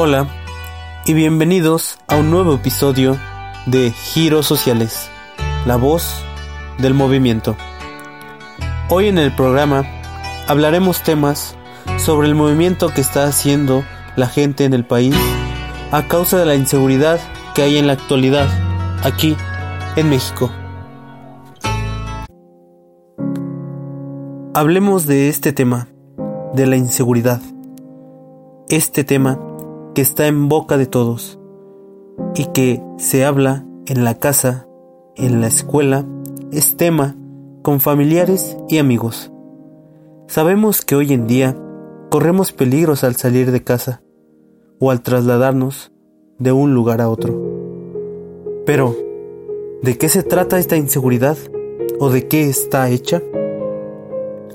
Hola y bienvenidos a un nuevo episodio de Giros Sociales, la voz del movimiento. Hoy en el programa hablaremos temas sobre el movimiento que está haciendo la gente en el país a causa de la inseguridad que hay en la actualidad aquí en México. Hablemos de este tema, de la inseguridad. Este tema que está en boca de todos y que se habla en la casa, en la escuela, es tema con familiares y amigos. Sabemos que hoy en día corremos peligros al salir de casa o al trasladarnos de un lugar a otro. Pero, ¿de qué se trata esta inseguridad o de qué está hecha?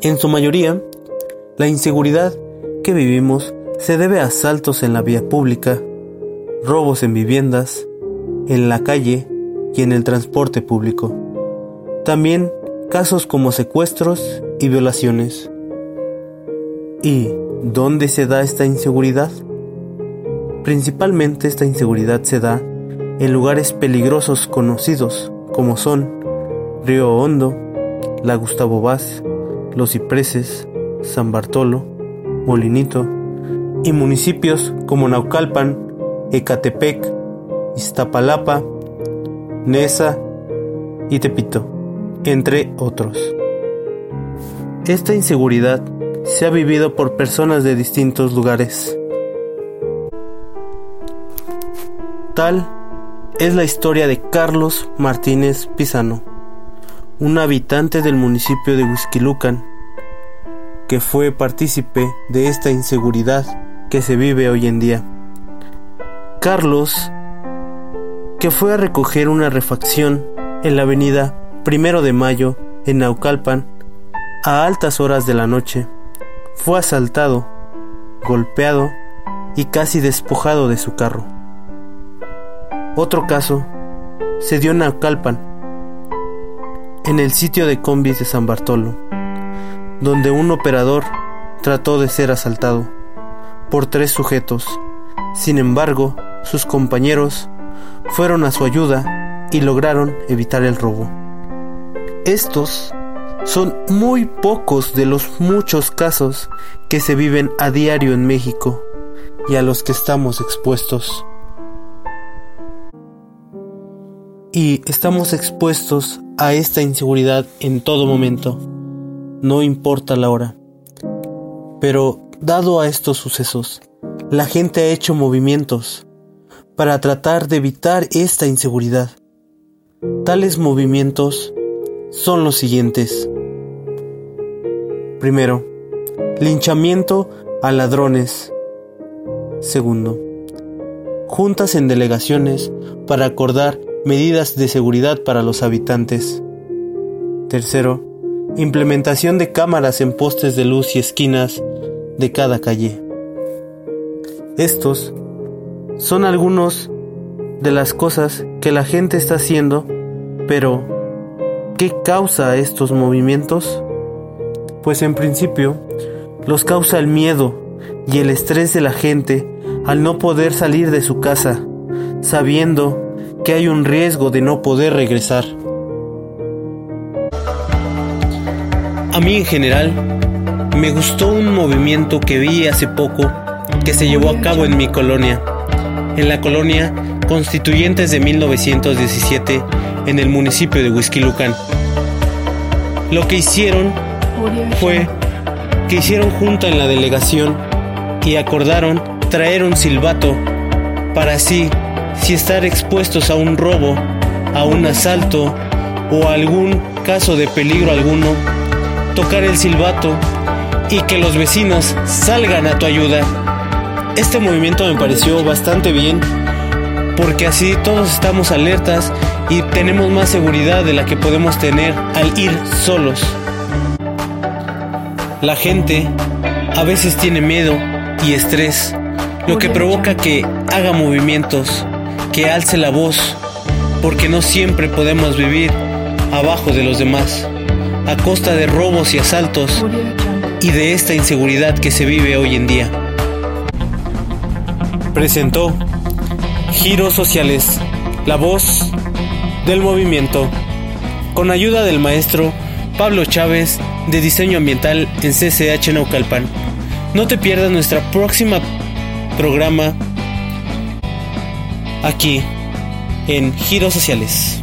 En su mayoría, la inseguridad que vivimos se debe a asaltos en la vía pública, robos en viviendas, en la calle y en el transporte público. También casos como secuestros y violaciones. ¿Y dónde se da esta inseguridad? Principalmente esta inseguridad se da en lugares peligrosos conocidos como son Río Hondo, la Gustavo Vaz, Los Cipreses, San Bartolo, Molinito, y municipios como Naucalpan, Ecatepec, Iztapalapa, Nesa y Tepito, entre otros. Esta inseguridad se ha vivido por personas de distintos lugares. Tal es la historia de Carlos Martínez Pizano, un habitante del municipio de Huizquilucan, que fue partícipe de esta inseguridad que se vive hoy en día. Carlos, que fue a recoger una refacción en la avenida Primero de Mayo en Naucalpan a altas horas de la noche, fue asaltado, golpeado y casi despojado de su carro. Otro caso se dio en Naucalpan, en el sitio de combis de San Bartolo, donde un operador trató de ser asaltado por tres sujetos. Sin embargo, sus compañeros fueron a su ayuda y lograron evitar el robo. Estos son muy pocos de los muchos casos que se viven a diario en México y a los que estamos expuestos. Y estamos expuestos a esta inseguridad en todo momento, no importa la hora. Pero Dado a estos sucesos, la gente ha hecho movimientos para tratar de evitar esta inseguridad. Tales movimientos son los siguientes. Primero, linchamiento a ladrones. Segundo, juntas en delegaciones para acordar medidas de seguridad para los habitantes. Tercero, implementación de cámaras en postes de luz y esquinas de cada calle. Estos son algunos de las cosas que la gente está haciendo, pero ¿qué causa estos movimientos? Pues en principio los causa el miedo y el estrés de la gente al no poder salir de su casa, sabiendo que hay un riesgo de no poder regresar. A mí en general me gustó un movimiento que vi hace poco que se llevó a cabo en mi colonia, en la colonia Constituyentes de 1917 en el municipio de Huizquilucan. Lo que hicieron fue que hicieron junta en la delegación y acordaron traer un silbato para así, si estar expuestos a un robo, a un asalto o a algún caso de peligro alguno, tocar el silbato y que los vecinos salgan a tu ayuda. Este movimiento me pareció bastante bien porque así todos estamos alertas y tenemos más seguridad de la que podemos tener al ir solos. La gente a veces tiene miedo y estrés, lo que provoca que haga movimientos, que alce la voz, porque no siempre podemos vivir abajo de los demás, a costa de robos y asaltos y de esta inseguridad que se vive hoy en día. presentó Giros Sociales, la voz del movimiento, con ayuda del maestro Pablo Chávez de Diseño Ambiental en CCH Naucalpan. No te pierdas nuestra próxima programa aquí en Giros Sociales.